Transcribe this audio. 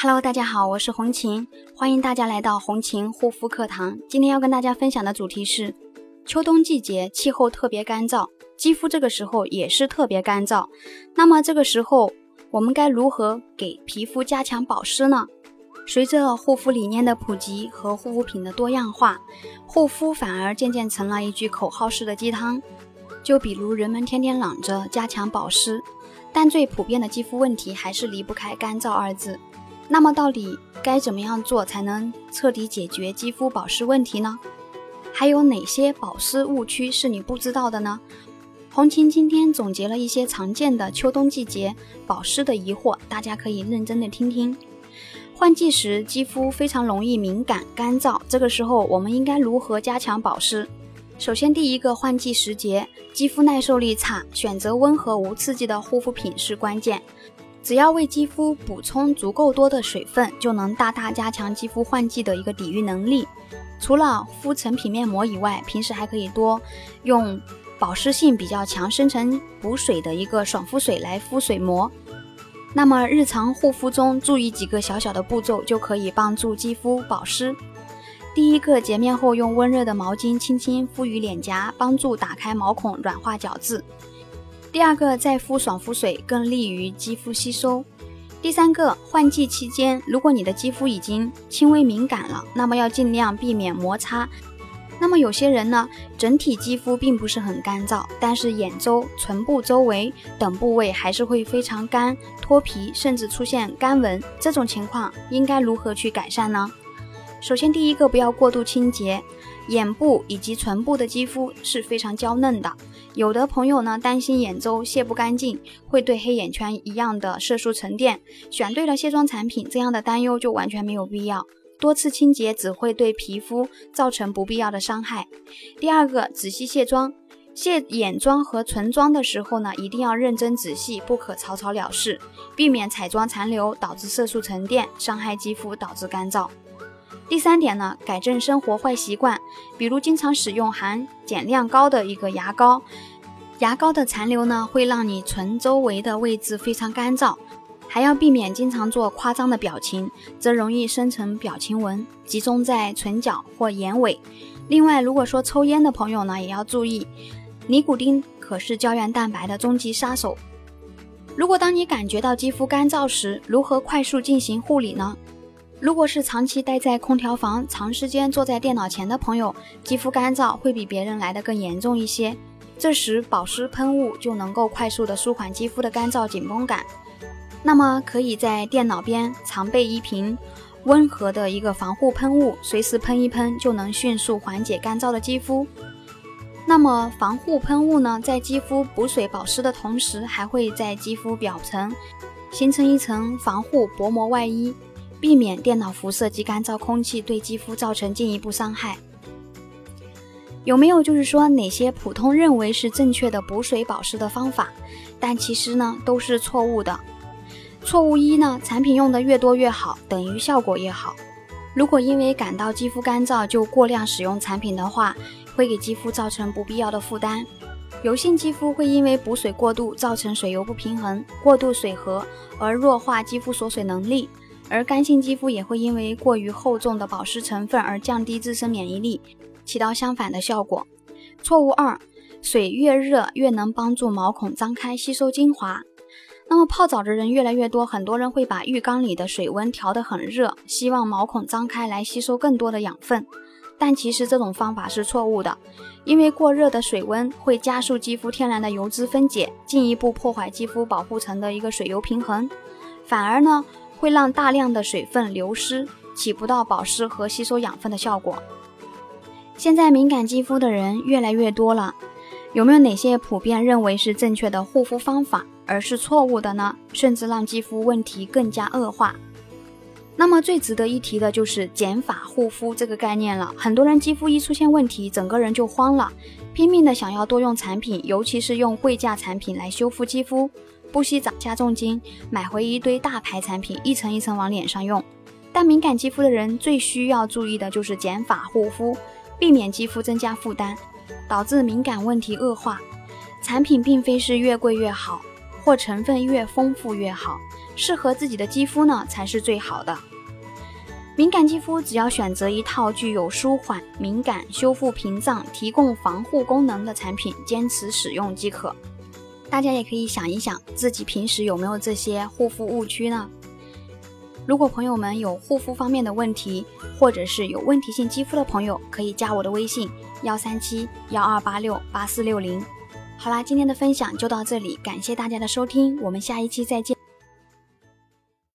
Hello，大家好，我是红琴，欢迎大家来到红琴护肤课堂。今天要跟大家分享的主题是秋冬季节气候特别干燥，肌肤这个时候也是特别干燥。那么这个时候我们该如何给皮肤加强保湿呢？随着护肤理念的普及和护肤品的多样化，护肤反而渐渐成了一句口号式的鸡汤。就比如人们天天嚷着加强保湿，但最普遍的肌肤问题还是离不开干燥二字。那么到底该怎么样做才能彻底解决肌肤保湿问题呢？还有哪些保湿误区是你不知道的呢？红琴今天总结了一些常见的秋冬季节保湿的疑惑，大家可以认真的听听。换季时肌肤非常容易敏感干燥，这个时候我们应该如何加强保湿？首先，第一个换季时节，肌肤耐受力差，选择温和无刺激的护肤品是关键。只要为肌肤补充足够多的水分，就能大大加强肌肤换季的一个抵御能力。除了敷成品面膜以外，平时还可以多用保湿性比较强、深层补水的一个爽肤水来敷水膜。那么日常护肤中注意几个小小的步骤，就可以帮助肌肤保湿。第一个，洁面后用温热的毛巾轻轻敷于脸颊，帮助打开毛孔、软化角质。第二个，再敷爽肤水更利于肌肤吸收。第三个，换季期间，如果你的肌肤已经轻微敏感了，那么要尽量避免摩擦。那么有些人呢，整体肌肤并不是很干燥，但是眼周、唇部周围等部位还是会非常干、脱皮，甚至出现干纹。这种情况应该如何去改善呢？首先，第一个，不要过度清洁。眼部以及唇部的肌肤是非常娇嫩的，有的朋友呢担心眼周卸不干净，会对黑眼圈一样的色素沉淀，选对了卸妆产品，这样的担忧就完全没有必要。多次清洁只会对皮肤造成不必要的伤害。第二个，仔细卸妆，卸眼妆和唇妆的时候呢，一定要认真仔细，不可草草了事，避免彩妆残留导致色素沉淀，伤害肌肤，导致干燥。第三点呢，改正生活坏习惯，比如经常使用含碱量高的一个牙膏，牙膏的残留呢会让你唇周围的位置非常干燥，还要避免经常做夸张的表情，则容易生成表情纹，集中在唇角或眼尾。另外，如果说抽烟的朋友呢，也要注意，尼古丁可是胶原蛋白的终极杀手。如果当你感觉到肌肤干燥时，如何快速进行护理呢？如果是长期待在空调房、长时间坐在电脑前的朋友，肌肤干燥会比别人来的更严重一些。这时保湿喷雾就能够快速的舒缓肌肤的干燥紧绷感。那么可以在电脑边常备一瓶温和的一个防护喷雾，随时喷一喷就能迅速缓解干燥的肌肤。那么防护喷雾呢，在肌肤补水保湿的同时，还会在肌肤表层形成一层防护薄膜外衣。避免电脑辐射及干燥空气对肌肤造成进一步伤害。有没有就是说哪些普通认为是正确的补水保湿的方法，但其实呢都是错误的。错误一呢，产品用的越多越好，等于效果越好。如果因为感到肌肤干燥就过量使用产品的话，会给肌肤造成不必要的负担。油性肌肤会因为补水过度造成水油不平衡、过度水合而弱化肌肤锁水能力。而干性肌肤也会因为过于厚重的保湿成分而降低自身免疫力，起到相反的效果。错误二，水越热越能帮助毛孔张开吸收精华。那么泡澡的人越来越多，很多人会把浴缸里的水温调得很热，希望毛孔张开来吸收更多的养分。但其实这种方法是错误的，因为过热的水温会加速肌肤天然的油脂分解，进一步破坏肌肤保护层的一个水油平衡，反而呢。会让大量的水分流失，起不到保湿和吸收养分的效果。现在敏感肌肤的人越来越多了，有没有哪些普遍认为是正确的护肤方法，而是错误的呢？甚至让肌肤问题更加恶化。那么最值得一提的就是减法护肤这个概念了。很多人肌肤一出现问题，整个人就慌了，拼命的想要多用产品，尤其是用贵价产品来修复肌肤。不惜砸下重金买回一堆大牌产品，一层一层往脸上用。但敏感肌肤的人最需要注意的就是减法护肤，避免肌肤增加负担，导致敏感问题恶化。产品并非是越贵越好，或成分越丰富越好，适合自己的肌肤呢才是最好的。敏感肌肤只要选择一套具有舒缓、敏感、修复屏障、提供防护功能的产品，坚持使用即可。大家也可以想一想，自己平时有没有这些护肤误区呢？如果朋友们有护肤方面的问题，或者是有问题性肌肤的朋友，可以加我的微信幺三七幺二八六八四六零。好啦，今天的分享就到这里，感谢大家的收听，我们下一期再见。